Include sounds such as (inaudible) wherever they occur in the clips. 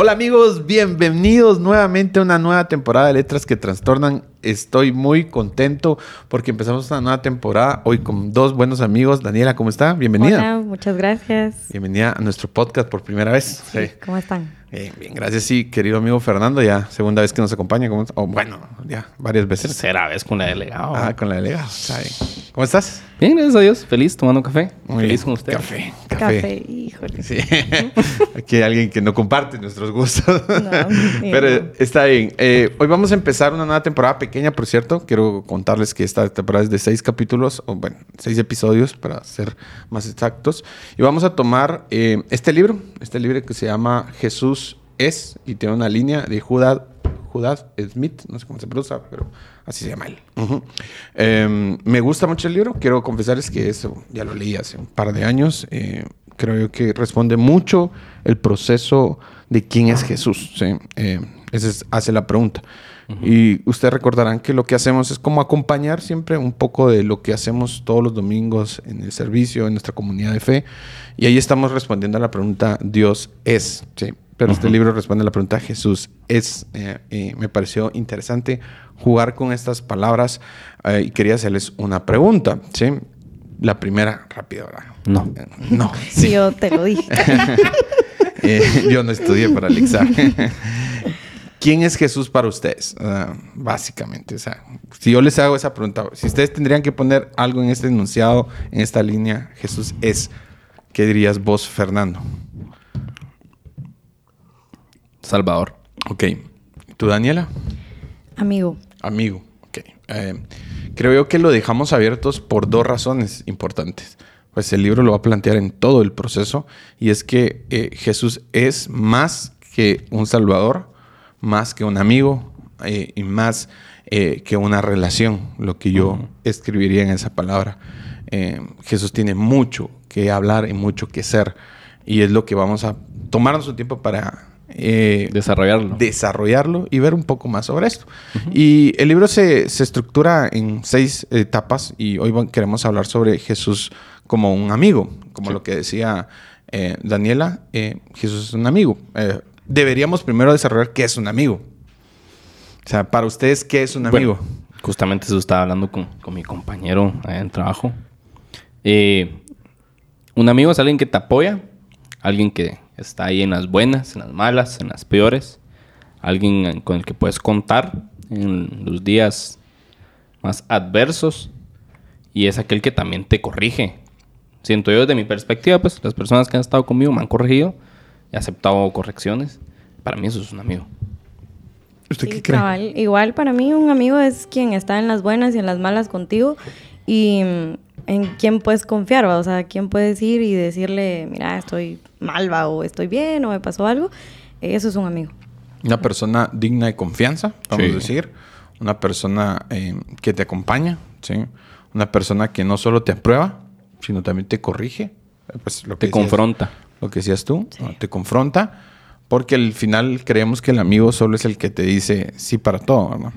Hola amigos, bienvenidos nuevamente a una nueva temporada de Letras que Trastornan. Estoy muy contento porque empezamos una nueva temporada hoy con dos buenos amigos. Daniela, ¿cómo está? Bienvenida. Hola, muchas gracias. Bienvenida a nuestro podcast por primera vez. Sí, ¿Cómo están? Bien, bien, gracias. Sí, querido amigo Fernando, ya segunda vez que nos acompaña. ¿Cómo- o bueno, ya varias veces. Tercera vez con la delegada. Ah, con la delegada. Está bien. ¿Cómo estás? Bien, gracias a Dios. Feliz tomando café. Muy Feliz bien. con usted. Café, café. Café, híjole. Sí. (laughs) Aquí hay alguien que no comparte nuestros gustos. No, Pero está bien. Eh, hoy vamos a empezar una nueva temporada pequeña, por cierto. Quiero contarles que esta temporada es de seis capítulos, o bueno, seis episodios para ser más exactos. Y vamos a tomar eh, este libro, este libro que se llama Jesús es, y tiene una línea de Judas, Judas Smith, no sé cómo se pronuncia, pero así se llama él. Eh, me gusta mucho el libro. Quiero confesarles que eso ya lo leí hace un par de años. Eh, creo que responde mucho el proceso de quién es Jesús. ¿sí? Eh, esa es- hace la pregunta. Y ustedes recordarán que lo que hacemos es como acompañar siempre un poco de lo que hacemos todos los domingos en el servicio, en nuestra comunidad de fe. Y ahí estamos respondiendo a la pregunta, Dios es. ¿sí? Pero este libro responde a la pregunta, Jesús es. Eh, eh, me pareció interesante jugar con estas palabras eh, y quería hacerles una pregunta. ¿sí? La primera, rápida, ¿verdad? No. No. Sí, yo te lo dije. (laughs) Eh, yo no estudié para el examen. (laughs) ¿Quién es Jesús para ustedes? Básicamente, o sea, si yo les hago esa pregunta, si ustedes tendrían que poner algo en este enunciado, en esta línea, Jesús es, ¿qué dirías vos, Fernando? Salvador. Ok. ¿Tú, Daniela? Amigo. Amigo. Ok. Eh, creo yo que lo dejamos abiertos por dos razones importantes. Pues el libro lo va a plantear en todo el proceso y es que eh, Jesús es más que un salvador, más que un amigo eh, y más eh, que una relación, lo que yo escribiría en esa palabra. Eh, Jesús tiene mucho que hablar y mucho que ser y es lo que vamos a tomarnos un tiempo para eh, Desarrollarlo. desarrollarlo y ver un poco más sobre esto. Y el libro se, se estructura en seis etapas y hoy queremos hablar sobre Jesús como un amigo, como Sí. lo que decía eh, Daniela, eh, Jesús es un amigo. Deberíamos primero desarrollar qué es un amigo. O sea, para ustedes, ¿qué es un Bueno, amigo? justamente eso estaba hablando con, con mi compañero allá en trabajo. Eh, un amigo es alguien que te apoya, alguien que está ahí en las buenas, en las malas, en las peores, alguien con el que puedes contar en los días más adversos y es aquel que también te corrige. Siento yo desde mi perspectiva, pues las personas que han estado conmigo me han corregido, he aceptado correcciones. Para mí eso es un amigo. ¿Usted Sí, qué cree? cabal. Igual para mí un amigo es quien está en las buenas y en las malas contigo y mm, en quien puedes confiar, ¿va? o sea, quien puedes ir y decirle, mira, estoy mal, ¿va? o estoy bien, o me pasó algo. Eso es un amigo. Una persona digna de confianza, vamos Sí. a decir. Una persona eh, que te acompaña, ¿sí? Una persona que no solo te aprueba, sino también te corrige. Eh, Pues lo que Te decías- confronta. Lo que decías tú, ¿no? te confronta. Porque al final creemos que el amigo solo es el que te dice sí para todo, ¿no?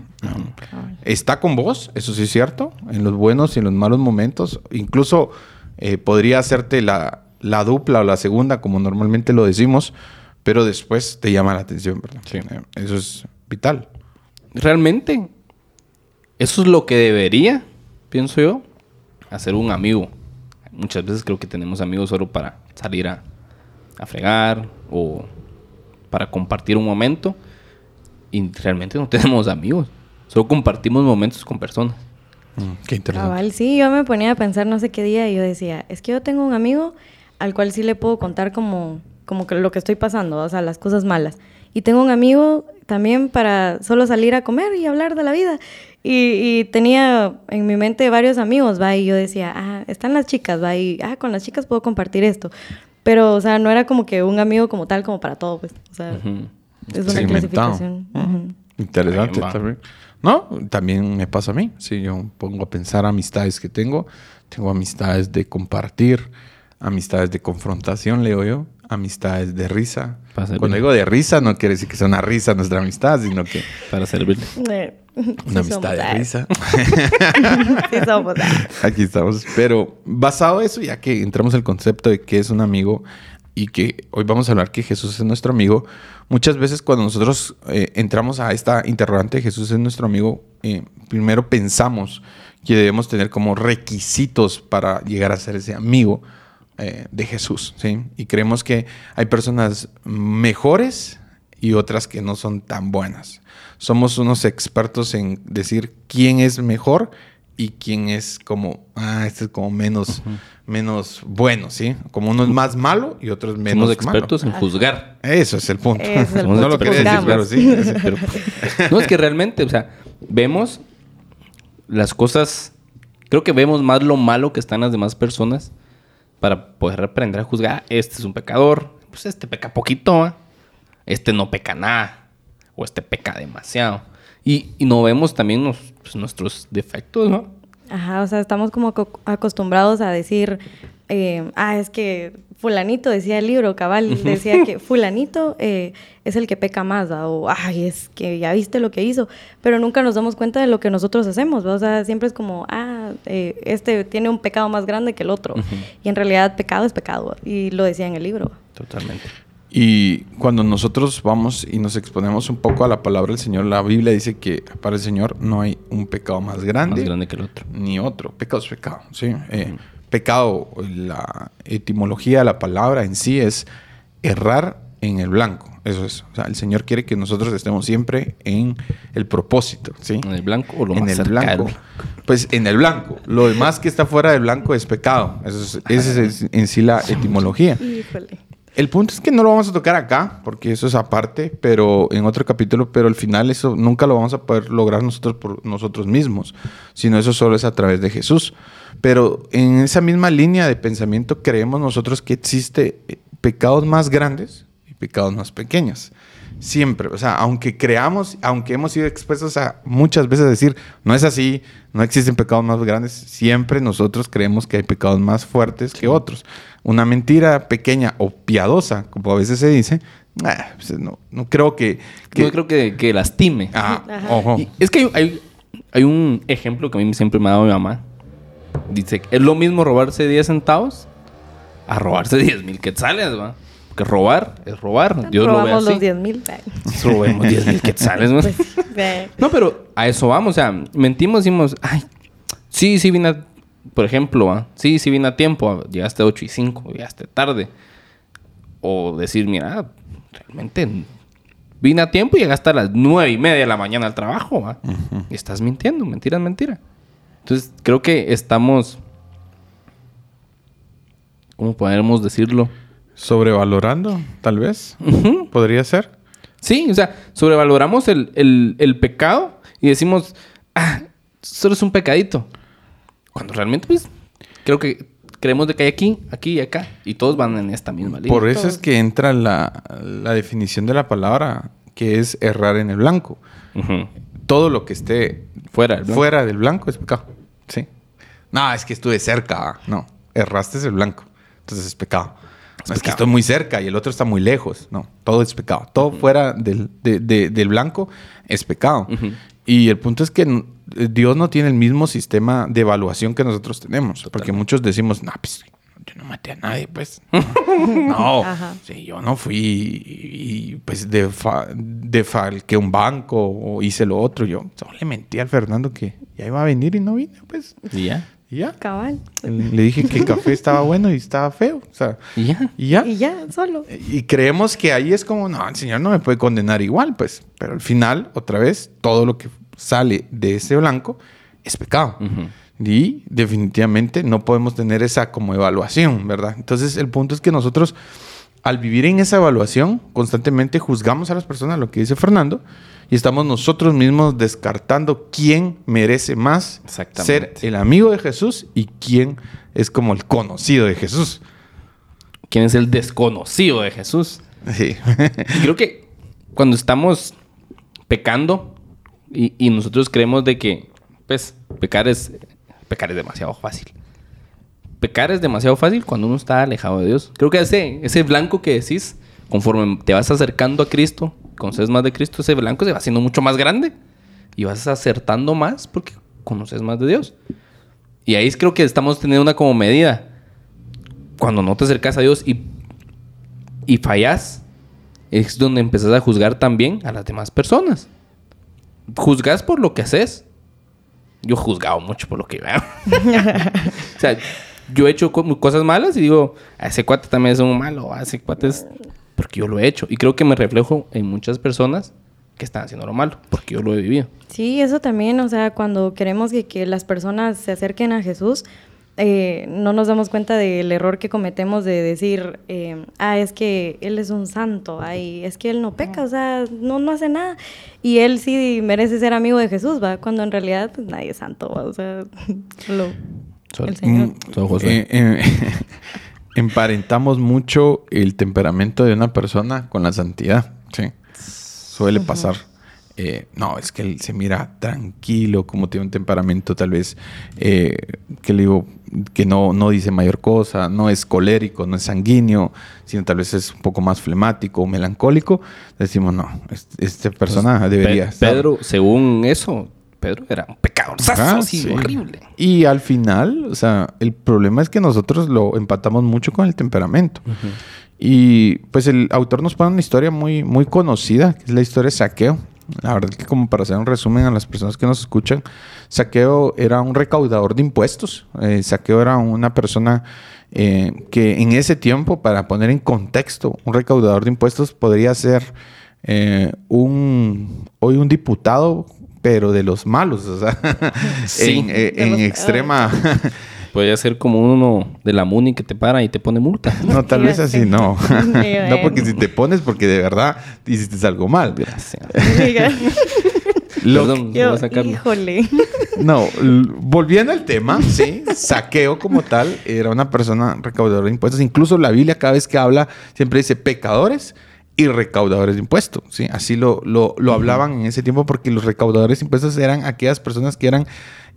Está con vos, eso sí es cierto, en los buenos y en los malos momentos. Incluso eh, podría hacerte la, la dupla o la segunda, como normalmente lo decimos, pero después te llama la atención, ¿verdad? Sí. Eh, eso es vital. Realmente, eso es lo que debería, pienso yo, hacer un amigo. Muchas veces creo que tenemos amigos solo para salir a, a fregar o para compartir un momento y realmente no (laughs) tenemos amigos. Solo compartimos momentos con personas. Mm, qué interesante. Cabal, sí, yo me ponía a pensar no sé qué día y yo decía, es que yo tengo un amigo al cual sí le puedo contar como, como que lo que estoy pasando, o sea, las cosas malas. Y tengo un amigo también para solo salir a comer y hablar de la vida. Y, y tenía en mi mente varios amigos, va, y yo decía, ah, están las chicas, va, y ah, con las chicas puedo compartir esto. Pero, o sea, no era como que un amigo como tal, como para todo, pues. O sea, es una Segmentado. clasificación. Ujú. Interesante también. No, también me pasa a mí. Si yo pongo a pensar amistades que tengo, tengo amistades de compartir, amistades de confrontación, leo yo, amistades de risa. Pasa Cuando digo de risa, no quiere decir que sea una risa nuestra amistad, sino que Para servirle. Eh, una sí amistad de risa. (laughs) Sí somos. Aquí estamos. Pero basado en eso, ya que entramos al concepto de qué es un amigo, y que hoy vamos a hablar que Jesús es nuestro amigo, muchas veces cuando nosotros eh, entramos a esta interrogante, Jesús es nuestro amigo, eh, primero pensamos que debemos tener como requisitos para llegar a ser ese amigo eh, de Jesús, ¿sí? Y creemos que hay personas mejores y otras que no son tan buenas. Somos unos expertos en decir quién es mejor y quién es como, ah, este es como menos, menos bueno, ¿sí? Como uno es más malo y otro es menos Somos expertos en juzgar. Eso es el punto. Ese es el (laughs) no lo quería decir, pero sí. Pero- no, es que realmente, o sea, vemos las cosas, creo que vemos más lo malo que están las demás personas para poder aprender a juzgar. Este es un pecador, pues este peca poquito, este no peca nada, o este peca demasiado. Y, y no vemos también pues, nuestros defectos, ¿no? Ajá, o sea, estamos como co- acostumbrados a decir, eh, ah, es que fulanito, decía el libro, cabal, decía que fulanito eh, es el que peca más, ¿va? o ay, es que ya viste lo que hizo, pero nunca nos damos cuenta de lo que nosotros hacemos, ¿va? o sea, siempre es como, ah, eh, este tiene un pecado más grande que el otro, y en realidad pecado es pecado, y lo decía en el libro. Totalmente. Y cuando nosotros vamos y nos exponemos un poco a la palabra del Señor, la Biblia dice que para el Señor no hay un pecado más grande, Más grande que el otro. ni otro. Pecado es pecado, ¿sí? Eh, Pecado, la etimología de la palabra en sí es errar en el blanco. Eso es. O sea, el Señor quiere que nosotros estemos siempre en el propósito, ¿sí? En el blanco o lo en más el blanco. Pues en el blanco. Lo demás que está fuera del blanco es pecado. Eso es, esa es en sí la etimología. Híjole. El punto es que no lo vamos a tocar acá, porque eso es aparte, pero en otro capítulo, pero al final eso nunca lo vamos a poder lograr nosotros por nosotros mismos, sino eso solo es a través de Jesús. Pero en esa misma línea de pensamiento creemos nosotros que existe pecados más grandes y pecados más pequeños. Siempre, o sea, aunque creamos, aunque hemos sido expuestos a muchas veces decir, no es así, no existen pecados más grandes, siempre nosotros creemos que hay pecados más fuertes que otros. Una mentira pequeña o piadosa, como a veces se dice, ah, pues no, no creo que... que- Yo creo que, que lastime. Ah, Ajá. ojo. Y es que hay, hay, hay un ejemplo que a mí siempre me ha dado mi mamá. Dice, es lo mismo robarse 10 centavos a robarse 10 mil quetzales, ¿va? Porque robar es robar. Dios lo ve Robamos así. los 10 mil. (laughs) Robemos 10 mil quetzales, ¿no? Pues, eh, No, pero a eso vamos. O sea, mentimos, decimos, ay, sí, sí vine a... Por ejemplo, ¿va? sí, sí vine a tiempo. Llegaste a 8 y 5, llegaste tarde. O decir, mira, realmente vine a tiempo y llegaste a las 9 y media de la mañana al trabajo. ¿va? Y estás mintiendo, mentira es mentira. Entonces, creo que estamos... ¿Cómo podemos decirlo? Sobrevalorando, tal vez. Podría ser. Sí, o sea, sobrevaloramos el, el- el pecado y decimos, ah, solo es un pecadito. Cuando realmente, pues, creo que creemos de que hay aquí, aquí y acá. Y todos van en esta misma línea. Por eso es que entra la, la definición de la palabra, que es errar en el blanco. Todo lo que esté Fuera del blanco. fuera del blanco es pecado. Sí. No, es que estuve cerca. No, erraste es el blanco. Entonces es pecado. No, es que estoy muy cerca y el otro está muy lejos. No, todo es pecado. Todo fuera del, de- de- del blanco es pecado. Ujú. Y el punto es que n- Dios no tiene el mismo sistema de evaluación que nosotros tenemos. Porque muchos decimos, no, pues yo no maté a nadie, pues. (laughs) no, sí, yo no fui y, y, pues defa- defalqué un banco o hice lo otro. Yo solo le mentí al Fernando que ya iba a venir y no vine, pues. Y ya. Y ya. cabal. Le dije que el café estaba bueno y estaba feo. O sea, Y ya. y ya. Y ya, solo. Y creemos que ahí es como, no, el Señor no me puede condenar igual, pues. Pero al final, otra vez, todo lo que sale de ese blanco es pecado. Y definitivamente no podemos tener esa como evaluación, ¿verdad? Entonces, el punto es que nosotros, al vivir en esa evaluación, constantemente juzgamos a las personas, lo que dice Fernando, y estamos nosotros mismos descartando quién merece más ser el amigo de Jesús y quién es como el conocido de Jesús. ¿Quién es el desconocido de Jesús? Sí. Y creo que cuando estamos pecando y, y nosotros creemos de que, pues, pecar es, pecar es demasiado fácil. Pecar es demasiado fácil cuando uno está alejado de Dios. Creo que ese, ese blanco que decís, conforme te vas acercando a Cristo, conoces más de Cristo, ese blanco se va haciendo mucho más grande y vas acertando más porque conoces más de Dios. Y ahí es creo que estamos teniendo una como medida. Cuando no te acercas a Dios y y fallas, es donde empezás a juzgar también a las demás personas. Juzgas por lo que haces. Yo he juzgado mucho por lo que veo. (laughs) o sea, yo he hecho co- cosas malas y digo, "A ese cuate también es un malo, ese cuate es porque yo lo he hecho. Y creo que me reflejo en muchas personas que están haciendo lo malo, porque yo lo he vivido. Sí, eso también, o sea, cuando queremos que, que las personas se acerquen a Jesús, eh, no nos damos cuenta del error que cometemos de decir, eh, ah, es que Él es un santo, ay, es que Él no peca, o sea, no, no hace nada. Y Él sí merece ser amigo de Jesús, ¿va? Cuando en realidad pues, nadie es santo, ¿va? o sea, (laughs) solo Solo- el Señor. Mm, Solo Josué. eh, eh, (laughs) emparentamos mucho el temperamento de una persona con la santidad. Sí. Suele pasar. Eh, no, es que él se mira tranquilo, como tiene un temperamento tal vez, eh, que le digo, que no, no dice mayor cosa, no es colérico, no es sanguíneo, sino tal vez es un poco más flemático o melancólico. Decimos, no, es- esta persona debería Pe- estar- Pedro, según eso, Pedro era un pecador Ajá, así, sí. horrible. Y al final, o sea, el problema es que nosotros lo empatamos mucho con el temperamento. Y pues el autor nos pone una historia muy, muy conocida, que es la historia de Saqueo. La verdad que como para hacer un resumen a las personas que nos escuchan, Saqueo era un recaudador de impuestos. Eh, Saqueo era una persona eh, que en ese tiempo, para poner en contexto, un recaudador de impuestos podría ser eh, un hoy un diputado, pero de los malos, o sea, (laughs) Sí. en, eh, De en los extrema... (laughs) Podría ser como uno de la MUNI que te para y te pone multa. (laughs) No, tal vez así no. no, porque si te pones, porque de verdad hiciste algo mal. Gracias. Lo- Perdón, Yo, voy a sacarlo. híjole. No, volviendo al tema, sí, saqueo como tal era una persona recaudadora de impuestos. Incluso la Biblia cada vez que habla siempre dice pecadores y recaudadores de impuestos, sí. Así lo, lo, lo hablaban en ese tiempo porque los recaudadores de impuestos eran aquellas personas que eran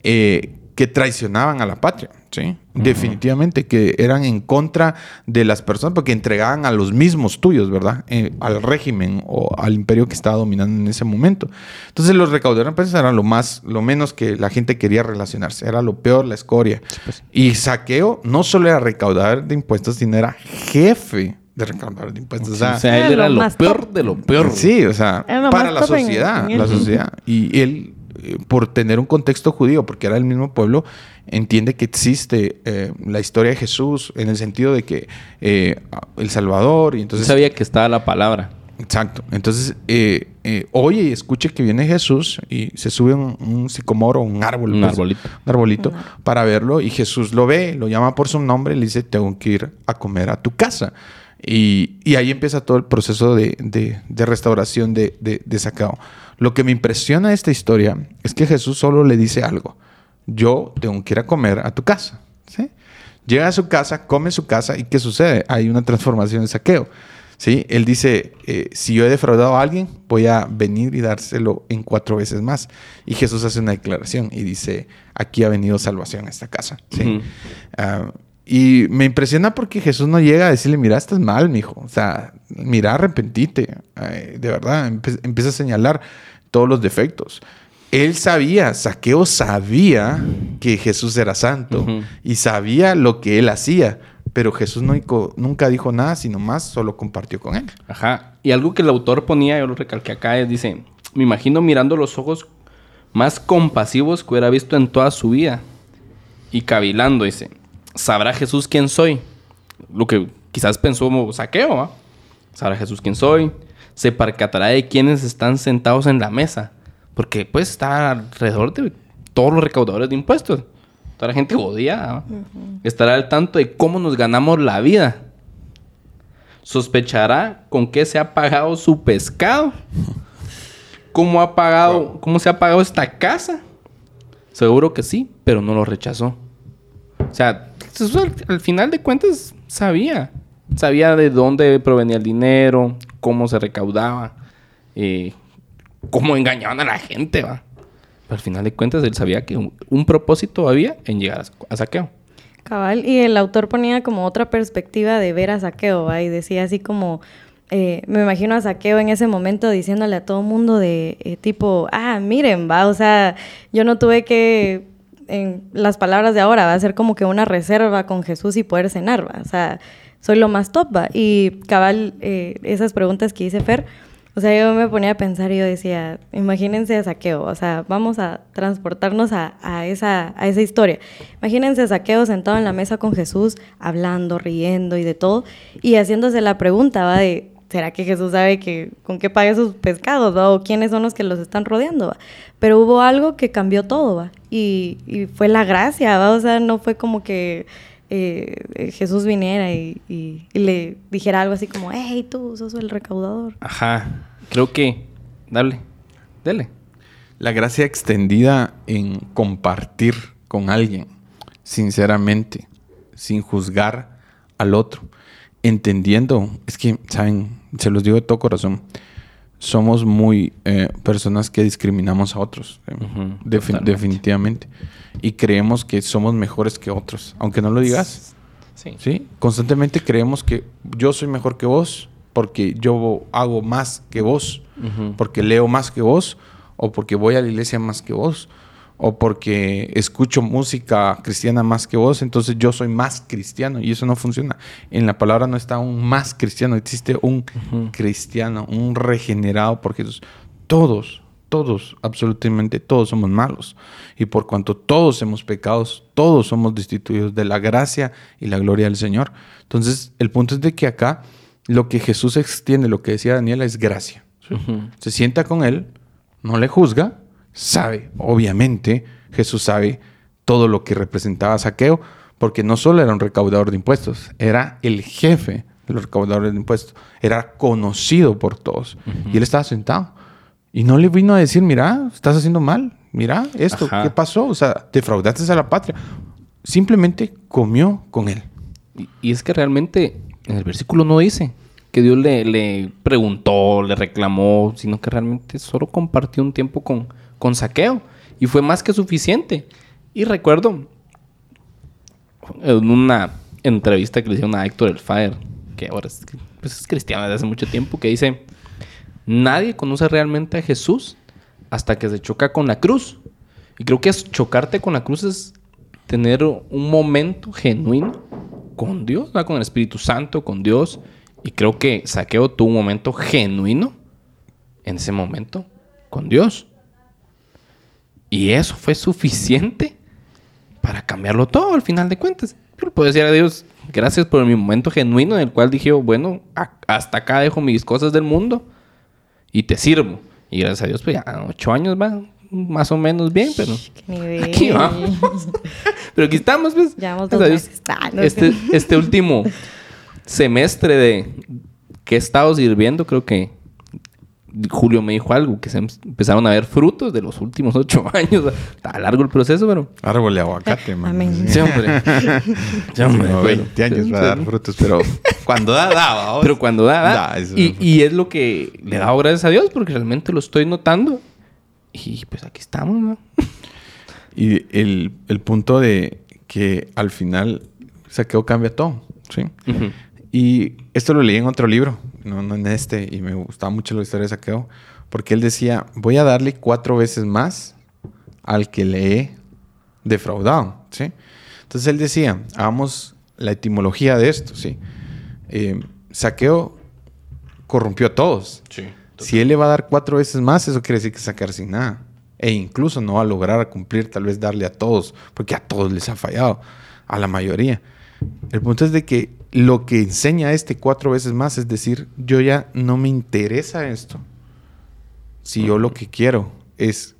eh, que traicionaban a la patria, sí. Definitivamente que eran en contra de las personas porque entregaban a los mismos tuyos, ¿verdad? Eh, al régimen o al imperio que estaba dominando en ese momento. Entonces los recaudadores de impuestos eran lo más, lo menos que la gente quería relacionarse. Era lo peor, la escoria. Y saqueo no solo era recaudador de impuestos, sino era jefe de recaudador de impuestos. O sea, o sea, él Era era lo peor top. de lo peor. Sí, o sea, para la en- sociedad, en la él. sociedad. Y él, eh, por tener un contexto judío, porque era el mismo pueblo, entiende que existe eh, la historia de Jesús en el sentido de que eh, el Salvador y Yo entonces... sabía que estaba la palabra. Exacto. Entonces, eh, eh, oye y escuche que viene Jesús y se sube un, un sicomoro, un árbol. Un pues, arbolito. Un arbolito para verlo y Jesús lo ve, lo llama por su nombre y le dice, tengo que ir a comer a tu casa. Y, y ahí empieza todo el proceso de, de- de restauración de, de, Saqueo. Lo que me impresiona de esta historia es que Jesús solo le dice algo. Yo tengo que ir a comer a tu casa. ¿sí? Llega a su casa, come en su casa y ¿qué sucede? Hay una transformación de saqueo. ¿sí? Él dice, eh, si yo he defraudado a alguien, voy a venir y dárselo en cuatro veces más. Y Jesús hace una declaración y dice, aquí ha venido salvación a esta casa. ¿sí? Y me impresiona porque Jesús no llega a decirle, mira, estás mal, mijo. O sea, mira, arrepentite. Ay, de verdad, empe- empieza a señalar todos los defectos. Él sabía, Saqueo sabía que Jesús era santo y sabía lo que él hacía, pero Jesús no nunca dijo nada, sino más solo compartió con él. Ajá. Y algo que el autor ponía, yo lo recalqué acá, es, dice, me imagino mirando los ojos más compasivos que hubiera visto en toda su vida. Y cavilando, dice, ¿sabrá Jesús quién soy? Lo que quizás pensó como saqueo, ¿va? ¿Sabrá Jesús quién soy? Se percatará de quienes están sentados en la mesa. Porque pues está alrededor de todos los recaudadores de impuestos. Toda la gente jodida. Estará al tanto de cómo nos ganamos la vida sospechará con qué se ha pagado su pescado. ¿Cómo ha pagado, cómo se ha pagado esta casa? Seguro que sí, pero no lo rechazó. O sea, eso al, al final de cuentas sabía. Sabía de dónde provenía el dinero, cómo se recaudaba, eh, cómo engañaban a la gente, va. Pero al final de cuentas él sabía que un, propósito había en llegar a, a saqueo. Cabal, y el autor ponía como otra perspectiva de ver a Saqueo, ¿va? y decía así como, eh, me imagino a Saqueo en ese momento diciéndole a todo mundo de eh, tipo, ah, miren, va, o sea, yo no tuve que, en las palabras de ahora, va a ser como que una reserva con Jesús y poder cenar, va, o sea, soy lo más top, ¿va? Y cabal, eh, esas preguntas que hice Fer, o sea, yo me ponía a pensar y yo decía, imagínense a saqueo, o sea, vamos a transportarnos a, esa, a esa historia. Imagínense a saqueo sentado en la mesa con Jesús, hablando, riendo y de todo, y haciéndose la pregunta, ¿va? De, ¿será que Jesús sabe que con qué paga esos pescados, ¿va? O quiénes son los que los están rodeando, ¿va? Pero hubo algo que cambió todo, ¿va? Y, y fue la gracia, ¿va? O sea, no fue como que eh, Jesús viniera y, y, y, le dijera algo así como, hey, tú sos el recaudador. Ajá, creo que, dale, dale. La gracia extendida en compartir con alguien, sinceramente, sin juzgar al otro, entendiendo, es que, saben, se los digo de todo corazón, somos muy eh, personas que discriminamos a otros, uh -huh, Defi definitivamente. Y creemos que somos mejores que otros, aunque no lo digas. Sí. sí. Constantemente creemos que yo soy mejor que vos porque yo hago más que vos, uh -huh. porque leo más que vos, o porque voy a la iglesia más que vos, o porque escucho música cristiana más que vos, entonces yo soy más cristiano y eso no funciona. En la palabra no está un más cristiano, existe un uh -huh. cristiano, un regenerado por Jesús. Todos, todos, absolutamente todos somos malos. Y por cuanto todos hemos pecado, todos somos destituidos de la gracia y la gloria del Señor. Entonces, el punto es de que acá lo que Jesús extiende, lo que decía Daniela, es gracia. Uh -huh. Se sienta con él, no le juzga, sabe, obviamente, Jesús sabe todo lo que representaba saqueo, porque no solo era un recaudador de impuestos, era el jefe de los recaudadores de impuestos, era conocido por todos. Uh -huh. Y él estaba sentado. Y no le vino a decir, mira, estás haciendo mal, mira esto, Ajá. ¿qué pasó? O sea, defraudaste a la patria. Simplemente comió con él. Y, y es que realmente en el versículo no dice que Dios le, le, preguntó, le reclamó, sino que realmente solo compartió un tiempo con, con saqueo. Y fue más que suficiente. Y recuerdo en una entrevista que le hicieron a Héctor El Fire, que ahora es, pues es cristiano desde hace mucho tiempo, que dice, nadie conoce realmente a Jesús hasta que se choca con la cruz. Y creo que es chocarte con la cruz es tener un momento genuino con Dios, ¿verdad? con el Espíritu Santo, con Dios. Y creo que Saqueo tuvo un momento genuino en ese momento con Dios. Y eso fue suficiente para cambiarlo todo al final de cuentas. Yo le puedo decir a Dios, gracias por mi momento genuino en el cual dije, bueno, hasta acá dejo mis cosas del mundo y te sirvo. Y gracias a Dios, pues ya ocho años va más o menos bien, pero aquí vamos. (laughs) pero aquí estamos, pues. Llevamos dos meses. Ah, este, este último semestre de que he estado sirviendo, creo que Julio me dijo algo, que se empezaron a ver frutos de los últimos ocho (laughs) años. Está largo el proceso, pero... Árbol de aguacate, man. Amén. Sí, hombre. Sí, hombre. No, 20 años va a dar frutos, pero cuando da, da. ¿vamos? Pero cuando da, da. Da, y, y es lo que le he dado gracias a Dios, porque realmente lo estoy notando. Y pues aquí estamos, ¿no? Y el, el punto de que al final saqueo cambia todo, ¿sí? Ujú. Y esto lo leí en otro libro, no, no en este, y me gustaba mucho la historia de Saqueo, porque él decía, voy a darle cuatro veces más al que le he defraudado, ¿sí? Entonces él decía, hagamos la etimología de esto, ¿sí? Eh, Saqueo corrompió a todos. Si él le va a dar cuatro veces más, eso quiere decir que sacar sin nada. E incluso no va a lograr cumplir, tal vez darle a todos, porque a todos les ha fallado, a la mayoría. El punto es de que lo que enseña este cuatro veces más es decir, yo ya no me interesa esto. Si yo lo que quiero es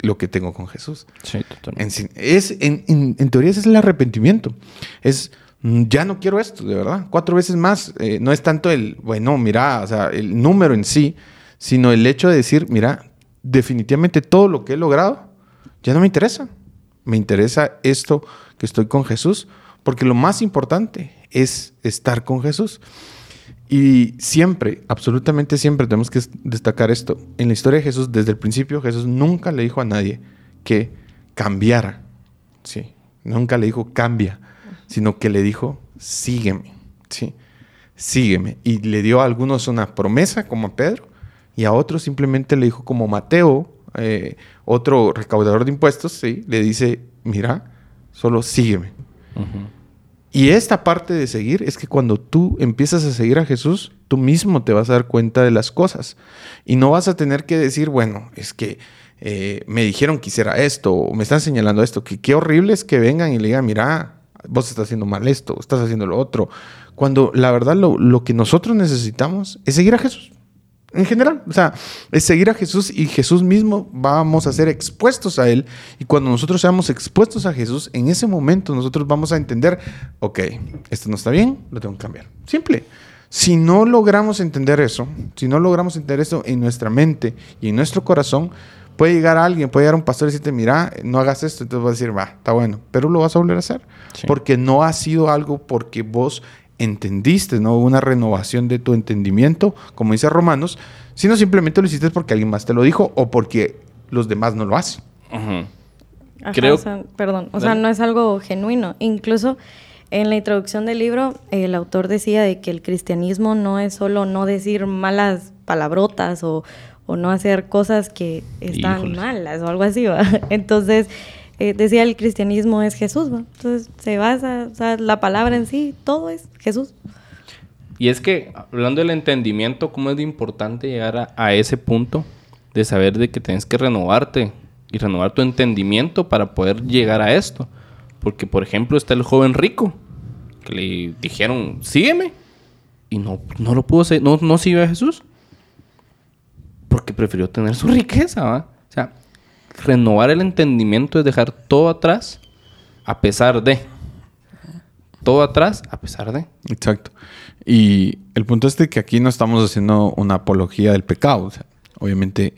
lo que tengo con Jesús. Sí, totalmente. En, es, en, en- en teoría ese es el arrepentimiento. Es, mm, ya no quiero esto, de verdad. Cuatro veces más. eh, no es tanto el, bueno, mira, o sea, el número en sí, sino el hecho de decir, mira, definitivamente todo lo que he logrado ya no me interesa. Me interesa esto que estoy con Jesús, porque lo más importante es estar con Jesús. Y siempre, absolutamente siempre tenemos que destacar esto. En la historia de Jesús, desde el principio, Jesús nunca le dijo a nadie que cambiara. Sí, nunca le dijo cambia, sino que le dijo sígueme. Sí, sígueme. Y le dio a algunos una promesa, como a Pedro, y a otros simplemente le dijo, como Mateo, eh, otro recaudador de impuestos, sí, le dice, mira, solo sígueme. Ujú. Y esta parte de seguir es que cuando tú empiezas a seguir a Jesús, tú mismo te vas a dar cuenta de las cosas. Y no vas a tener que decir, bueno, es que eh, me dijeron que hiciera esto, o me están señalando esto, que qué horrible es que vengan y le digan, mira, vos estás haciendo mal esto, estás haciendo lo otro. Cuando la verdad lo, lo que nosotros necesitamos es seguir a Jesús en general. O sea, es seguir a Jesús y Jesús mismo vamos a ser expuestos a Él. Y cuando nosotros seamos expuestos a Jesús, en ese momento nosotros vamos a entender, ok, esto no está bien, lo tengo que cambiar. Simple. Si no logramos entender eso, si no logramos entender eso en nuestra mente y en nuestro corazón, puede llegar alguien, puede llegar un pastor y decirte, mira, no hagas esto, entonces vas a decir, va, está bueno, pero lo vas a volver a hacer. Porque no ha sido algo porque vos entendiste, no una renovación de tu entendimiento, como dice Romanos, sino simplemente lo hiciste porque alguien más te lo dijo o porque los demás no lo hacen. Creo... perdón, o sea, no es algo genuino. Incluso en la introducción del libro, el autor decía de que el cristianismo no es solo no decir malas palabrotas o, no hacer cosas que están malas o algo así, (laughs) Entonces, eh, decía el cristianismo es Jesús, entonces se basa, o sea, la palabra en sí, todo es Jesús. Y es que, hablando del entendimiento, cómo es importante llegar a, ese punto de saber de que tienes que renovarte y renovar tu entendimiento para poder llegar a esto. Porque, por ejemplo, está el joven rico, que le dijeron, sígueme, y no, no lo pudo no, no siguió a Jesús, porque prefirió tener su riqueza. O sea, renovar el entendimiento es dejar todo atrás a pesar de. Todo atrás a pesar de. Exacto. Y el punto es de que aquí no estamos haciendo una apología del pecado. obviamente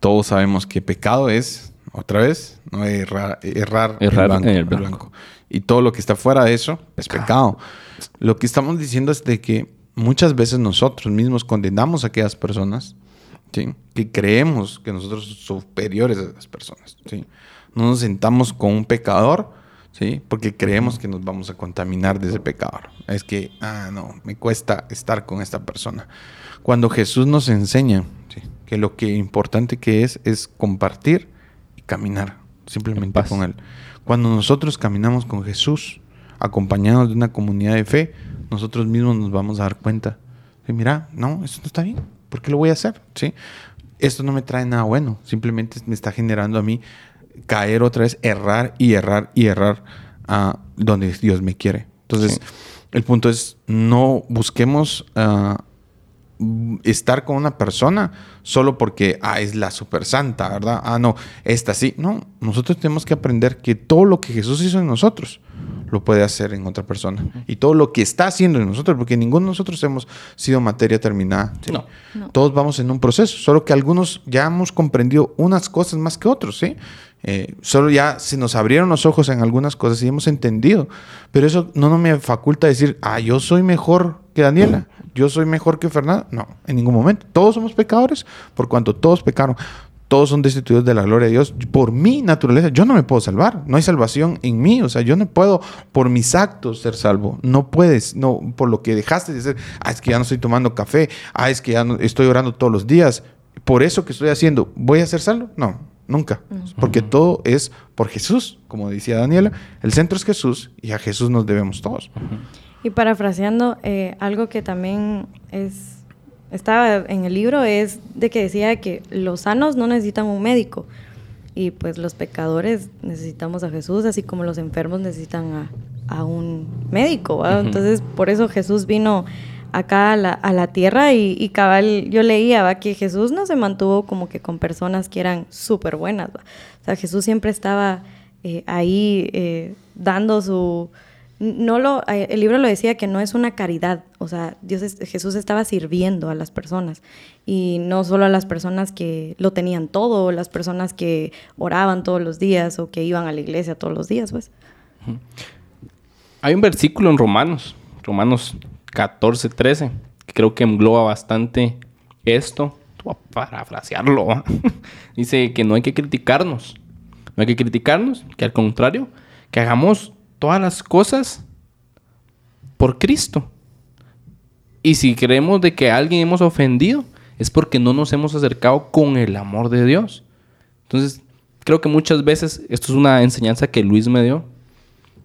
todos sabemos que pecado es, otra vez, no errar, errar, errar en, el blanco, Y todo lo que está fuera de eso es pecado. Lo que estamos diciendo es de que muchas veces nosotros mismos condenamos a aquellas personas que creemos que nosotros somos superiores a las personas. ¿sí? No nos sentamos con un pecador ¿sí? porque creemos que nos vamos a contaminar de ese pecador. Es que, ah, no, me cuesta estar con esta persona. Cuando Jesús nos enseña que lo que importante que es es compartir y caminar simplemente con Él. Cuando nosotros caminamos con Jesús, acompañados de una comunidad de fe, nosotros mismos nos vamos a dar cuenta. De, mira, no, eso no está bien ¿por qué lo voy a hacer? ¿Sí? Esto no me trae nada bueno, simplemente me está generando a mí caer otra vez, errar y errar y errar a donde Dios me quiere. Entonces, el punto es, no busquemos ah, estar con una persona solo porque, ah, es la super santa, ¿verdad? Ah, no, esta sí. No, nosotros tenemos que aprender que todo lo que Jesús hizo en nosotros, lo puede hacer en otra persona. Y todo lo que está haciendo en nosotros, porque ninguno de nosotros hemos sido materia terminada. No. Todos vamos en un proceso, solo que algunos ya hemos comprendido unas cosas más que otros, ¿sí? Eh, solo ya se nos abrieron los ojos en algunas cosas y hemos entendido. Pero eso no, no me faculta decir, ah, yo soy mejor que Daniela, yo soy mejor que Fernanda. No, en ningún momento. Todos somos pecadores por cuanto todos pecaron todos son destituidos de la gloria de Dios. Por mi naturaleza, yo no me puedo salvar. No hay salvación en mí. O sea, yo no puedo por mis actos ser salvo. No puedes, no, por lo que dejaste de hacer. Ah, es que ya no estoy tomando café. Ah, es que ya no estoy orando todos los días. Por eso que estoy haciendo, ¿voy a ser salvo? No, nunca. Porque todo es por Jesús. Como decía Daniela, el centro es Jesús y a Jesús nos debemos todos. Y parafraseando, eh, algo que también es estaba en el libro es de que decía que los sanos no necesitan un médico y pues los pecadores necesitamos a Jesús, así como los enfermos necesitan a, un médico. Entonces, por eso Jesús vino acá a la, tierra y, cabal, yo leía que Jesús no se mantuvo como que con personas que eran súper buenas. O sea, Jesús siempre estaba eh, ahí eh, dando su no lo, eh, el libro lo decía que no es una caridad, o sea, Dios Jesús estaba sirviendo a las personas y no solo a las personas que lo tenían todo, las personas que oraban todos los días o que iban a la iglesia todos los días, pues. Hay un versículo en Romanos, Romanos 14, 13, que creo que engloba bastante esto. Parafrasearlo. (laughs) Dice que no hay que criticarnos. No hay que criticarnos, que al contrario, que hagamos todas las cosas por Cristo. Y si creemos de que a alguien hemos ofendido, es porque no nos hemos acercado con el amor de Dios. Entonces, creo que muchas veces, esto es una enseñanza que Luis me dio,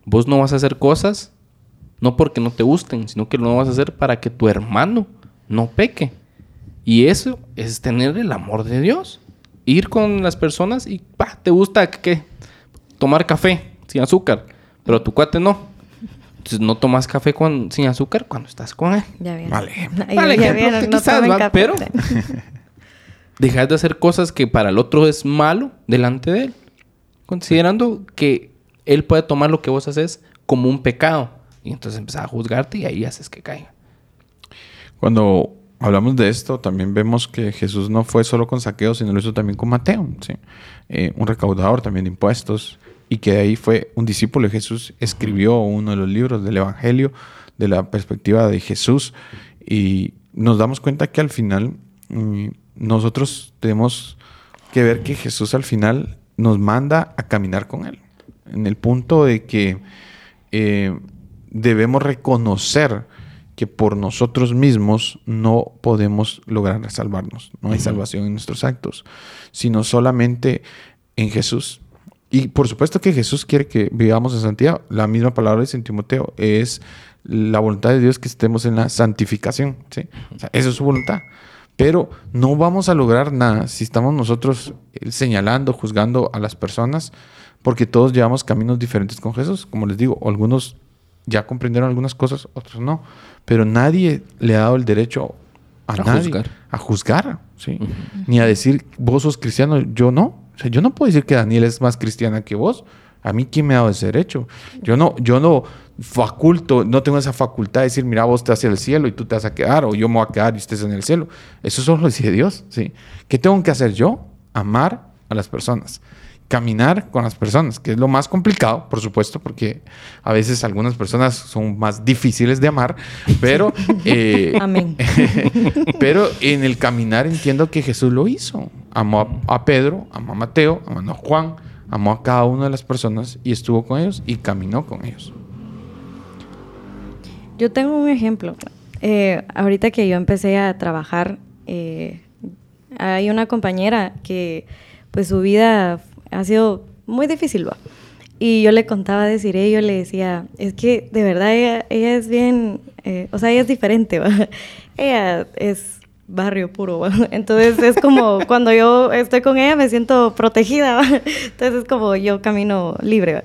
vos no vas a hacer cosas no porque no te gusten, sino que lo vas a hacer para que tu hermano no peque. Y eso es tener el amor de Dios. Ir con las personas y pa, te gusta qué? Tomar café sin azúcar, pero tu cuate no. Entonces no tomas café con, sin azúcar cuando estás con él. Ya vieron. Vale. Ay, Vale, ya ejemplo, que no quizás, va, pero- Dejar de hacer cosas que para el otro es malo delante de él. Considerando que él puede tomar lo que vos haces como un pecado. Y entonces empezar a juzgarte y ahí haces que caiga. Cuando hablamos de esto, también vemos que Jesús no fue solo con saqueo, sino lo hizo también con Mateo, ¿sí? Eh, un recaudador también de impuestos, y que de ahí fue un discípulo de Jesús, escribió uno de los libros del Evangelio, de la perspectiva de Jesús, y nos damos cuenta que al final mm, nosotros tenemos que ver que Jesús al final nos manda a caminar con Él, en el punto de que eh, debemos reconocer que por nosotros mismos no podemos lograr salvarnos. No hay salvación en nuestros actos, sino solamente en Jesús. Y por supuesto que Jesús quiere que vivamos en santidad. La misma palabra dice en Timoteo, es la voluntad de Dios que estemos en la santificación. ¿sí? O sea, esa es su voluntad. Pero no vamos a lograr nada si estamos nosotros eh, señalando, juzgando a las personas, porque todos llevamos caminos diferentes con Jesús. Como les digo, algunos ya comprendieron algunas cosas, otros no. Pero nadie le ha dado el derecho a, A nadie juzgar. a juzgar, ¿sí? Ni a decir, vos sos cristiano, yo no. Sea, yo no puedo decir que Daniel es más cristiana que vos. A mí, ¿quién me ha dado ese derecho? Yo no, yo no faculto, no tengo esa facultad de decir, mira, vos te hacia el cielo y tú te vas a quedar, o yo me voy a quedar y estés en el cielo. Eso solo lo dice Dios, ¿sí? ¿Qué tengo que hacer yo? Amar a las personas. Caminar con las personas, que es lo más complicado, por supuesto, porque a veces algunas personas son más difíciles de amar, pero... (laughs) eh, Amén. (laughs) pero en el caminar entiendo que Jesús lo hizo. Amó a, Pedro, amó a Mateo, amó a Juan, amó a cada una de las personas y estuvo con ellos y caminó con ellos. Yo tengo un ejemplo. Eh, ahorita que yo empecé a trabajar, eh, hay una compañera que pues su vida ha sido muy difícil. Y yo le contaba a Desiree, yo le decía, es que de verdad ella, es bien, eh, o sea, ella es diferente. (laughs) Ella es barrio puro. (laughs) Entonces es como cuando yo estoy con ella me siento protegida. (laughs) Entonces es como yo camino libre.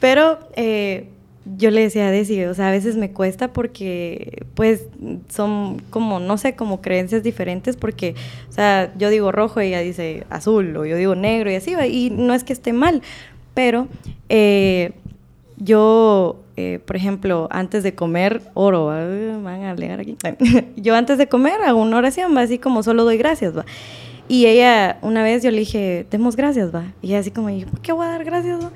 Pero eh, yo le decía a Desi, o sea, a veces me cuesta porque, pues, son como, no sé, como creencias diferentes porque, o sea, yo digo rojo y ella dice azul, o yo digo negro y así, y no es que esté mal, pero eh, yo, eh, por ejemplo, antes de comer, oro, van a leer aquí, (laughs) yo antes de comer hago una oración, ¿va? así como solo doy gracias, va. Y ella, una vez yo le dije, demos gracias, va. Y ella así como, ¿y por qué voy a dar gracias, va?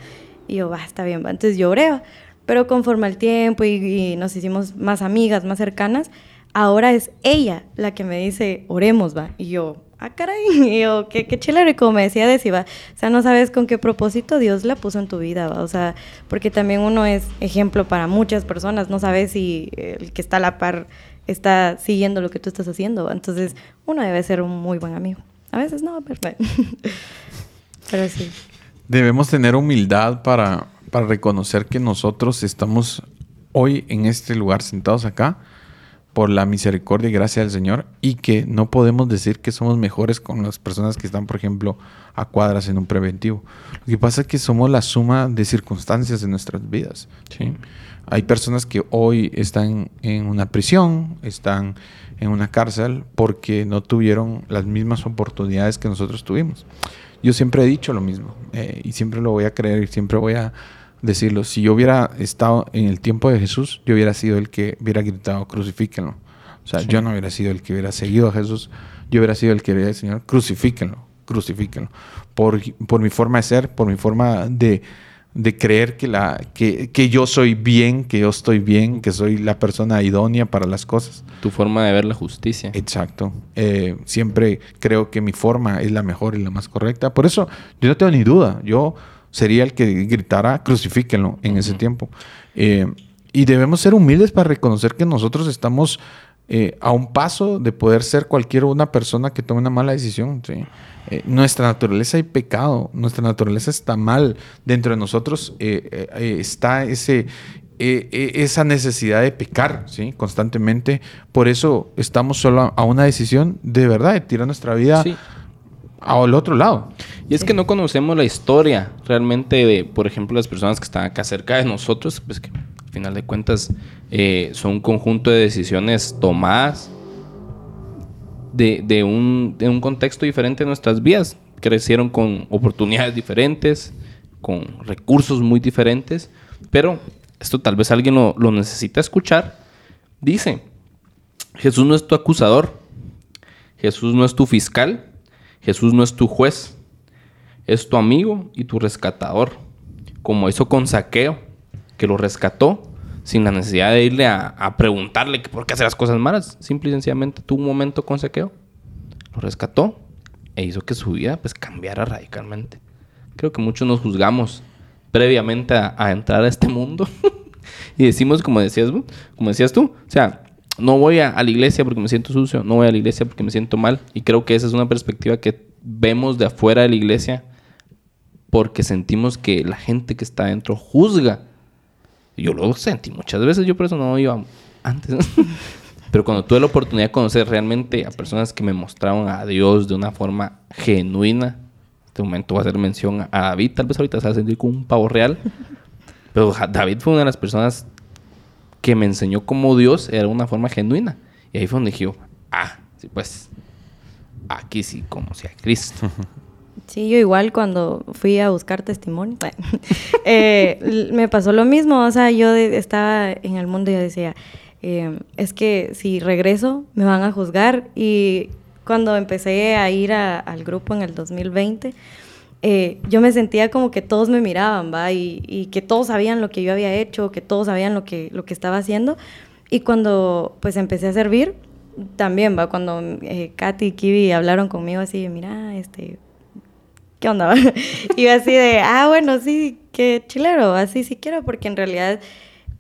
Y yo, va, está bien, va. Entonces yo oré, va. Pero conforme al tiempo y nos hicimos más amigas, más cercanas, ahora es ella la que me dice, oremos, va. Y yo, ah, caray, (laughs) y yo, qué, qué chévere, como me decía. O sea, no sabes con qué propósito Dios la puso en tu vida. O sea, porque también uno es ejemplo para muchas personas, no sabes si el que está a la par está siguiendo lo que tú estás haciendo. Entonces, uno debe ser un muy buen amigo. A veces no, pero, (laughs) pero sí. Debemos tener humildad para, para reconocer que nosotros estamos hoy en este lugar sentados acá por la misericordia y gracia del Señor y que no podemos decir que somos mejores con las personas que están, por ejemplo, a cuadras en un preventivo. Lo que pasa es que somos la suma de circunstancias de nuestras vidas. ¿sí? Hay personas que hoy están en una prisión, están en una cárcel porque no tuvieron las mismas oportunidades que nosotros tuvimos. Yo siempre he dicho lo mismo eh, y siempre lo voy a creer y siempre voy a decirlo. Si yo hubiera estado en el tiempo de Jesús, yo hubiera sido el que hubiera gritado, crucifíquenlo. O sea, Sí. yo no hubiera sido el que hubiera seguido a Jesús, yo hubiera sido el que hubiera dicho, Señor, crucifíquenlo, crucifíquenlo. Por, por mi forma de ser, por mi forma de, de creer que, la, que, que yo soy bien, que yo estoy bien, que soy la persona idónea para las cosas. Tu forma de ver la justicia. Exacto. Eh, siempre creo que mi forma es la mejor y la más correcta. Por eso yo no tengo ni duda. Yo sería el que gritara crucifíquenlo en ese tiempo. Eh, y debemos ser humildes para reconocer que nosotros estamos eh, a un paso de poder ser cualquier una persona que tome una mala decisión. ¿sí? Eh, nuestra naturaleza hay pecado, nuestra naturaleza está mal. Dentro de nosotros está ese, esa necesidad de pecar, ¿sí? Constantemente. Por eso estamos solo a una decisión de verdad, de tirar nuestra vida Sí. Al otro lado. Y es que no conocemos la historia realmente de, por ejemplo, las personas que están acá cerca de nosotros, pues que al final de cuentas eh, son un conjunto de decisiones tomadas de, de un, de un contexto diferente en nuestras vidas. Crecieron con oportunidades diferentes, con recursos muy diferentes, pero esto tal vez alguien lo, lo necesita escuchar. Dice, Jesús no es tu acusador, Jesús no es tu fiscal, Jesús no es tu juez, es tu amigo y tu rescatador, como hizo con Saqueo, que lo rescató sin la necesidad de irle a, preguntarle por qué hace las cosas malas. Simple y sencillamente tuvo un momento con Saqueo, lo rescató e hizo que su vida pues cambiara radicalmente. Creo que muchos nos juzgamos previamente a, a entrar a este mundo (laughs) y decimos como decías, como decías tú, o sea, no voy a, a la iglesia porque me siento sucio, no voy a la iglesia porque me siento mal. Y creo que esa es una perspectiva que vemos de afuera de la iglesia porque sentimos que la gente que está adentro juzga. Yo lo sentí muchas veces, yo por eso no iba antes. (laughs) Pero cuando tuve la oportunidad de conocer realmente a personas que me mostraron a Dios de una forma genuina, en este momento voy a hacer mención a David, tal vez ahorita se va a sentir como un pavo real, (laughs) pero David fue una de las personas que me enseñó cómo Dios era una forma genuina. Y ahí fue donde dije, yo, ah, sí, pues, aquí sí conocí a Cristo. (laughs) Sí, yo igual cuando fui a buscar testimonio, (laughs) eh, me pasó lo mismo, o sea, yo estaba en el mundo y yo decía, eh, es que si regreso me van a juzgar y cuando empecé a ir a- al grupo en el 2020, eh, yo me sentía como que todos me miraban, ¿va? Y, y que todos sabían lo que yo había hecho, que todos sabían lo que, lo que estaba haciendo. Y cuando pues empecé a servir, también, ¿va? Cuando eh, Katy y Kiwi hablaron conmigo así, mira, este, ¿qué onda? va?" (laughs) y yo así de, ah, bueno, sí, qué chilero, así sí quiero, porque en realidad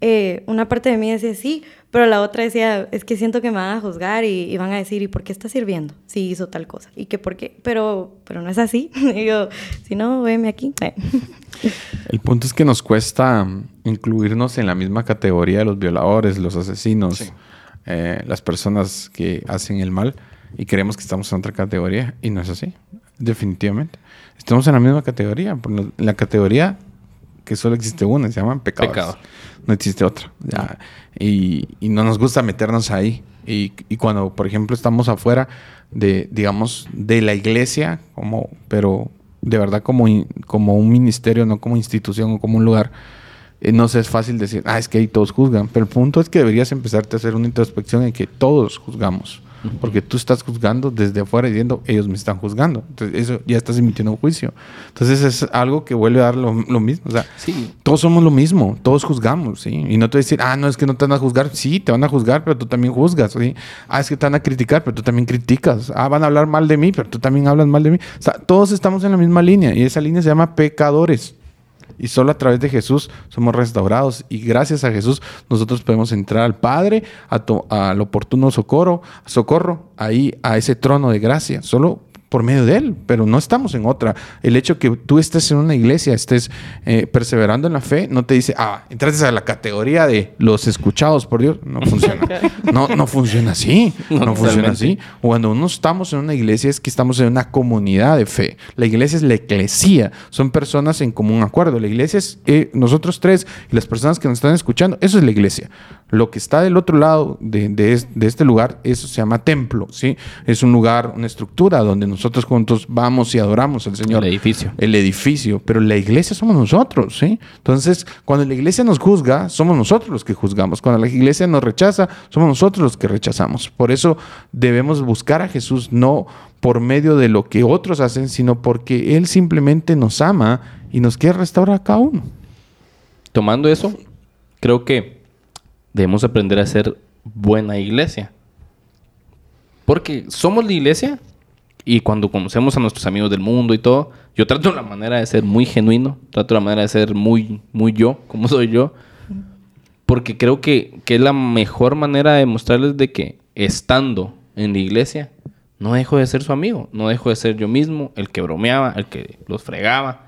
eh, una parte de mí decía sí, pero la otra decía, es que siento que me van a juzgar y, y van a decir, ¿y por qué está sirviendo? Si hizo tal cosa. ¿Y que por qué? Pero, pero no es así. (laughs) y yo, si no, veme aquí. (laughs) El punto es que nos cuesta incluirnos en la misma categoría de los violadores, los asesinos, Sí. eh, las personas que hacen el mal y creemos que estamos en otra categoría y no es así, definitivamente. Estamos en la misma categoría, lo- la categoría que solo existe una, se llaman. Pecador. No existe otra. ya. Y, y no nos gusta meternos ahí. Y, y cuando, por ejemplo, estamos afuera de, digamos, de la iglesia, como, pero de verdad como, in- como un ministerio, no como institución o como un lugar, eh, no sé, es fácil decir, ah, es que ahí todos juzgan. Pero el punto es que deberías empezarte a hacer una introspección en que todos juzgamos. Porque tú estás juzgando desde afuera diciendo, ellos me están juzgando. Entonces, eso ya estás emitiendo un juicio. Entonces, es algo que vuelve a dar lo, lo mismo. O sea, Sí. todos somos lo mismo, todos juzgamos, ¿sí? Y no te decir, ah, no, es que no te van a juzgar. Sí, te van a juzgar, pero tú también juzgas, ¿sí? Ah, es que te van a criticar, pero tú también criticas. Ah, van a hablar mal de mí, pero tú también hablas mal de mí. O sea, todos estamos en la misma línea y esa línea se llama pecadores. Y solo a través de Jesús somos restaurados. Y gracias a Jesús nosotros podemos entrar al Padre, al oportuno socorro, socorro, ahí a ese trono de gracia. Solo por medio de Él, pero no estamos en otra. El hecho que tú estés en una iglesia, estés eh, perseverando en la fe, no te dice, ah, entraste a la categoría de los escuchados por Dios. No funciona. (laughs) No, no funciona así. No, No, funciona así. Cuando no estamos en una iglesia es que estamos en una comunidad de fe. La iglesia es la eclesía. Son personas en común acuerdo. La iglesia es eh, nosotros tres y las personas que nos están escuchando. Eso es la iglesia. Lo que está del otro lado de, de es- de este lugar, eso se llama templo. ¿sí? Es un lugar, una estructura donde nosotros juntos vamos y adoramos al Señor El edificio. el edificio, pero la iglesia somos nosotros, ¿sí? Entonces, cuando la iglesia nos juzga, somos nosotros los que juzgamos. Cuando la iglesia nos rechaza, somos nosotros los que rechazamos. Por eso debemos buscar a Jesús no por medio de lo que otros hacen, sino porque Él simplemente nos ama y nos quiere restaurar a cada uno. Tomando eso, creo que debemos aprender a ser buena iglesia. Porque somos la iglesia y cuando conocemos a nuestros amigos del mundo y todo, yo trato la manera de ser muy genuino, trato la manera de ser muy, muy yo, (laughs) como soy yo. Porque creo que, que es la mejor manera de mostrarles de que estando en la iglesia, no dejo de ser su amigo, no dejo de ser yo mismo, el que bromeaba, el que los fregaba.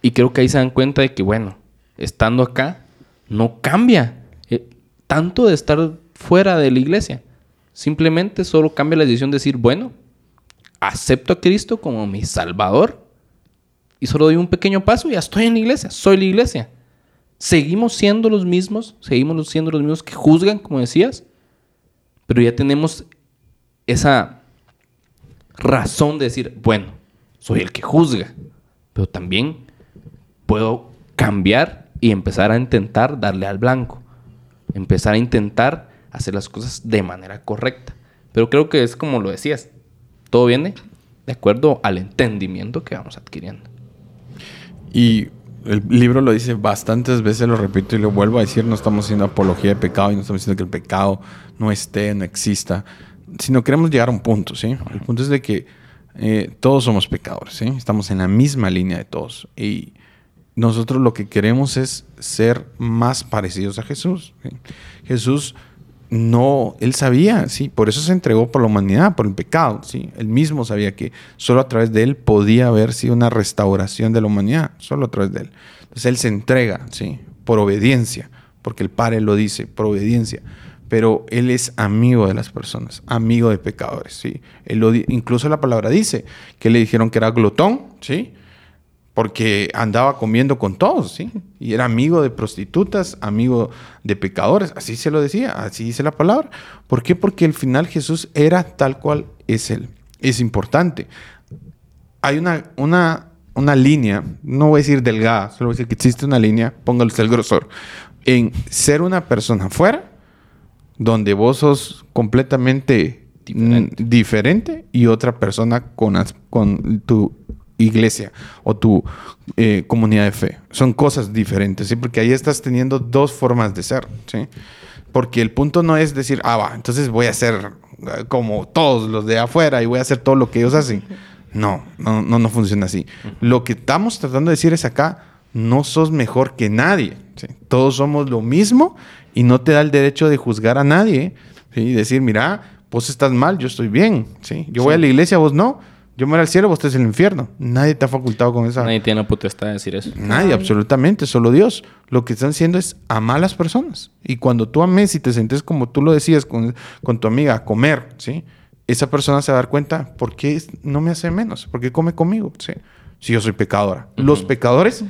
Y creo que ahí se dan cuenta de que, bueno, estando acá, no cambia tanto de estar fuera de la iglesia. Simplemente solo cambia la decisión de decir, bueno, acepto a Cristo como mi Salvador y solo doy un pequeño paso y ya estoy en la iglesia, soy la iglesia. Seguimos siendo los mismos, seguimos siendo los mismos que juzgan, como decías, pero ya tenemos esa razón de decir, bueno, soy el que juzga, pero también puedo cambiar y empezar a intentar darle al blanco, empezar a intentar hacer las cosas de manera correcta. Pero creo que es como lo decías, todo viene de acuerdo al entendimiento que vamos adquiriendo. Y el libro lo dice bastantes veces, lo repito y lo vuelvo a decir, no estamos haciendo apología de pecado y no estamos diciendo que el pecado no esté, no exista, sino queremos llegar a un punto, ¿sí? El punto es de que eh, todos somos pecadores, ¿sí? Estamos en la misma línea de todos y nosotros lo que queremos es ser más parecidos a Jesús. Jesús no, él sabía, sí, por eso se entregó por la humanidad, por el pecado, sí. Él mismo sabía que solo a través de él podía haber sido una restauración de la humanidad, solo a través de él. Entonces él se entrega, sí, por obediencia, porque el Padre lo dice, por obediencia. Pero él es amigo de las personas, amigo de pecadores, sí. Él incluso la palabra dice que le dijeron que era glotón, sí porque andaba comiendo con todos, ¿sí? Y era amigo de prostitutas, amigo de pecadores, así se lo decía, así dice la palabra. ¿Por qué? Porque al final Jesús era tal cual es Él. Es importante. Hay una, una, una línea, no voy a decir delgada, solo voy a decir que existe una línea, póngalo el grosor, en ser una persona fuera, donde vos sos completamente diferente, diferente y otra persona con, con tu iglesia o tu eh, comunidad de fe. Son cosas diferentes, ¿sí? Porque ahí estás teniendo dos formas de ser, ¿sí? Porque el punto no es decir, ah, va, entonces voy a ser eh, como todos los de afuera y voy a hacer todo lo que ellos hacen. No, no, no, no funciona así. Lo que estamos tratando de decir es acá, no sos mejor que nadie. Todos somos lo mismo y no te da el derecho de juzgar a nadie y decir, mira, vos estás mal, yo estoy bien. ¿sí? Yo voy a la iglesia, vos no. Yo me voy al cielo, vos estás en el infierno. Nadie te ha facultado con esa. Nadie tiene la potestad de decir eso. Nadie, absolutamente, solo Dios. Lo que están haciendo es amar a las personas. Y cuando tú ames y te sientes como tú lo decías con, con tu amiga, a comer, ¿sí? Esa persona se va a dar cuenta, ¿por qué no me hace menos? ¿Por qué come conmigo? ¿Sí? Si yo soy pecadora. Los pecadores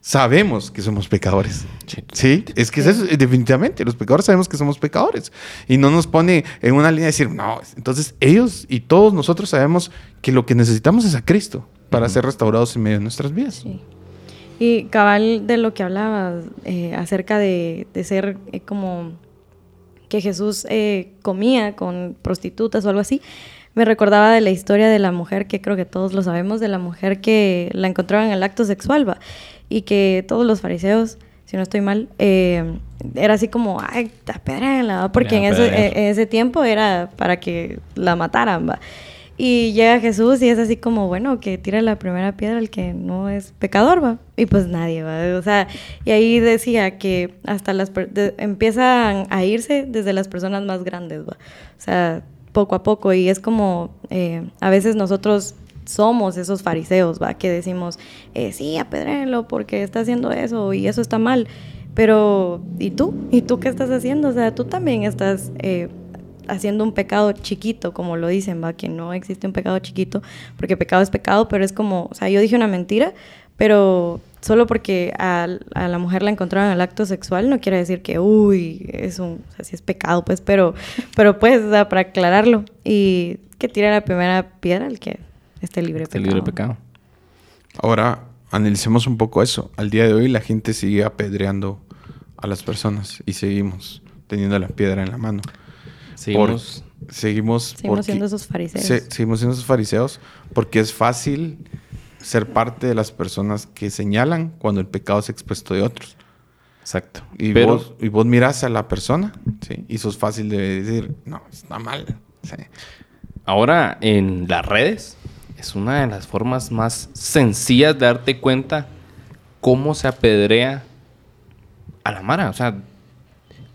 sabemos que somos pecadores. Sí, es que es eso, definitivamente, los pecadores sabemos que somos pecadores. Y no nos pone en una línea de decir, no, entonces ellos y todos nosotros sabemos que lo que necesitamos es a Cristo para ser restaurados en medio de nuestras vidas. Y cabal de lo que hablabas eh, acerca de, ser eh, como que Jesús eh, comía con prostitutas o algo así, me recordaba de la historia de la mujer, que creo que todos lo sabemos, de la mujer que la encontraron en el acto sexual, ¿va? Y que todos los fariseos, si no estoy mal, eh, era así como, ay, apedréenla, porque en ese, en ese, tiempo era para que la mataran, ¿va? Y llega Jesús y es así como, bueno, que tira la primera piedra el que no es pecador, ¿va? Y pues nadie, ¿va? O sea, y ahí decía que hasta las... empiezan a irse desde las personas más grandes, ¿va? O sea, poco a poco. Y es como, eh, a veces nosotros somos esos fariseos, ¿va? Que decimos, eh, sí, apedrénlo porque está haciendo eso y eso está mal. Pero, ¿y tú? ¿Y tú qué estás haciendo? O sea, tú también estás eh, haciendo un pecado chiquito, como lo dicen, ¿va? Que no existe un pecado chiquito, porque pecado es pecado, pero es como, o sea, yo dije una mentira, pero solo porque a, la mujer la encontraron en el acto sexual no quiere decir que, uy, es un, o sea, sí es pecado, pues, pero, pero pues, o sea, para aclararlo. Y que tire la primera piedra el que este libre este libre pecado. Ahora, analicemos un poco eso. Al día de hoy la gente sigue apedreando a las personas y seguimos teniendo la piedra en la mano. Seguimos, seguimos, seguimos siendo esos fariseos. seguimos siendo esos fariseos porque es fácil ser parte de las personas que señalan cuando el pecado es expuesto de otros. Exacto. Y, vos, y vos miras a la persona, ¿sí? Y sos fácil de decir, no, está mal. Ahora, en las redes, es una de las formas más sencillas de darte cuenta cómo se apedrea a la Mara. O sea,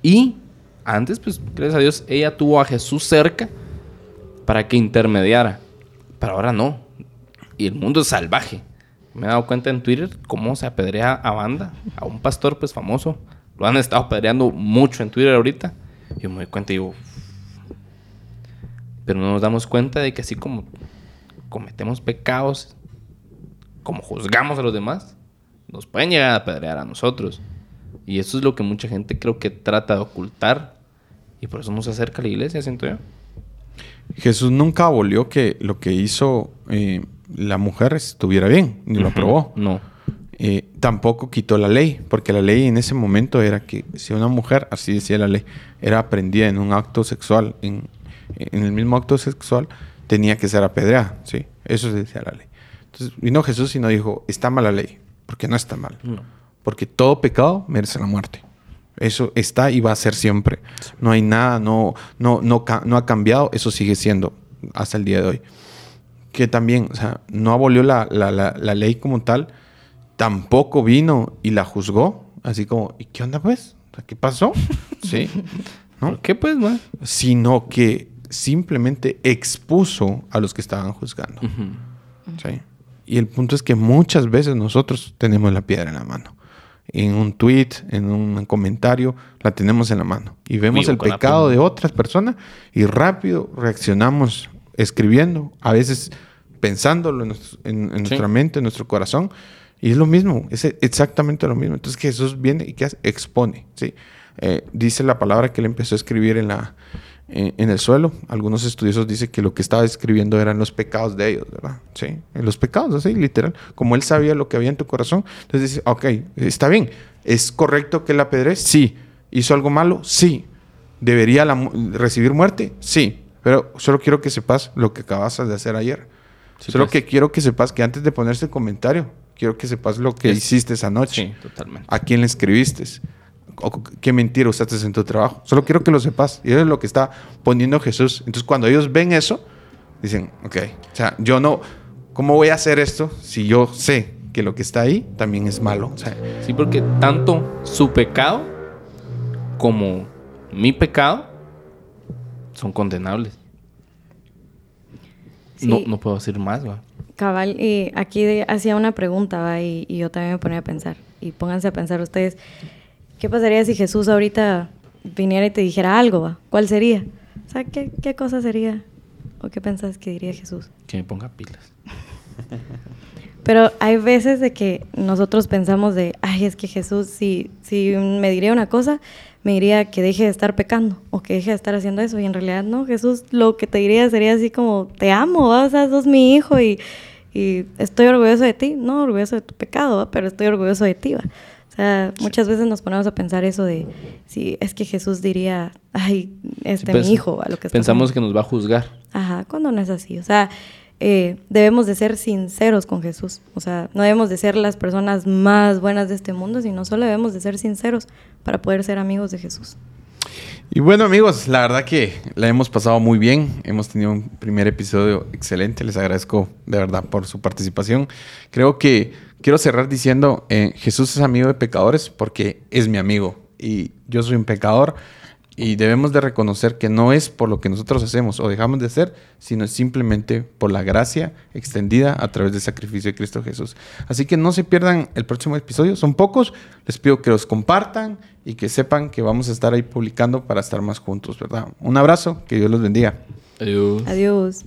y antes, pues, gracias a Dios, ella tuvo a Jesús cerca para que intermediara. Pero ahora no. Y el mundo es salvaje. Me he dado cuenta en Twitter cómo se apedrea a banda, a un pastor, pues, famoso lo han estado apedreando mucho en Twitter ahorita. Yo me doy cuenta y digo, pero no nos damos cuenta de que así como cometemos pecados, como juzgamos a los demás, nos pueden llegar a apedrear a nosotros. Y eso es lo que mucha gente creo que trata de ocultar. Y por eso no se acerca a la iglesia, siento yo. Jesús nunca abolió que lo que hizo eh, la mujer estuviera bien, ni lo aprobó. No. Eh, tampoco quitó la ley, porque la ley en ese momento era que si una mujer, así decía la ley, era aprendida en un acto sexual, en, en el mismo acto sexual, tenía que ser apedreada, ¿sí? Eso decía la ley. Entonces vino Jesús y no dijo, está mal la ley, porque no está mal. No. Porque todo pecado merece la muerte. Eso está y va a ser siempre. No hay nada, no, no, no, ha cambiado, eso sigue siendo hasta el día de hoy. Que también, o sea, no abolió la, la- la- la ley como tal, tampoco vino y la juzgó, así como, ¿y qué onda pues? ¿Qué pasó? (laughs) Sí. ¿No? ¿Por qué pues, man? Sino que simplemente expuso a los que estaban juzgando. ¿sí? Y el punto es que muchas veces nosotros tenemos la piedra en la mano. En un tweet, en un comentario, la tenemos en la mano. Y vemos Vivo el pecado de otras personas y rápido reaccionamos escribiendo, a veces pensándolo en, nuestro- en- en Sí. nuestra mente, en nuestro corazón. Y es lo mismo, es exactamente lo mismo. Entonces Jesús viene y ¿qué hace? Expone. ¿sí? Eh, dice la palabra que él empezó a escribir en, la, en, en el suelo. Algunos estudiosos dicen que lo que estaba escribiendo eran los pecados de ellos, ¿verdad? Sí, en los pecados, así, literal. Como él sabía lo que había en tu corazón, entonces dice, ok, está bien. ¿Es correcto que la apedrees? Sí. ¿Hizo algo malo? Sí. ¿Debería la recibir muerte? Sí. Pero solo quiero que sepas lo que acabas de hacer ayer. Sí, solo pues. que quiero que sepas que antes de ponerse el comentario, quiero que sepas lo que Es- hiciste esa noche. Sí, totalmente. ¿A quién le escribiste? O qué mentira usaste en tu trabajo. Solo quiero que lo sepas. Y eso es lo que está poniendo Jesús. Entonces, cuando ellos ven eso, dicen, ok, o sea, yo no, ¿cómo voy a hacer esto si yo sé que lo que está ahí también es malo? O sea, Sí, porque tanto su pecado como mi pecado son condenables. No, Sí. no puedo decir más, va. Cabal, y aquí hacía una pregunta, ¿va? Y, y yo también me ponía a pensar. Y pónganse a pensar ustedes, ¿qué pasaría si Jesús ahorita viniera y te dijera algo, ¿va? ¿Cuál sería? O sea, ¿qué, qué cosa sería? ¿O qué pensás que diría Jesús? Que me ponga pilas. (laughs) Pero hay veces de que nosotros pensamos de, ay, es que Jesús, si, si me diría una cosa, me diría que deje de estar pecando o que deje de estar haciendo eso. Y en realidad no, Jesús lo que te diría sería así como, te amo, ¿va? o sea, sos mi hijo y, y estoy orgulloso de ti. No orgulloso de tu pecado, ¿va? pero estoy orgulloso de ti. ¿va? O sea, muchas veces nos ponemos a pensar eso de, si es que Jesús diría, ay, este Sí, mi hijo, ¿va? lo que está Pensamos haciendo". que nos va a juzgar. Ajá, cuando no es así. O sea, eh, debemos de ser sinceros con Jesús. O sea, no debemos de ser las personas más buenas de este mundo, sino solo debemos de ser sinceros para poder ser amigos de Jesús. Y bueno amigos, la verdad que la hemos pasado muy bien. Hemos tenido un primer episodio excelente. Les agradezco de verdad por su participación. Creo que quiero cerrar diciendo, eh, Jesús es amigo de pecadores porque es mi amigo. Y yo soy un pecador. Y debemos de reconocer que no es por lo que nosotros hacemos o dejamos de hacer, sino simplemente por la gracia extendida a través del sacrificio de Cristo Jesús. Así que no se pierdan el próximo episodio. Son pocos. Les pido que los compartan y que sepan que vamos a estar ahí publicando para estar más juntos, ¿verdad? Un abrazo. Que Dios los bendiga. Adiós. Adiós.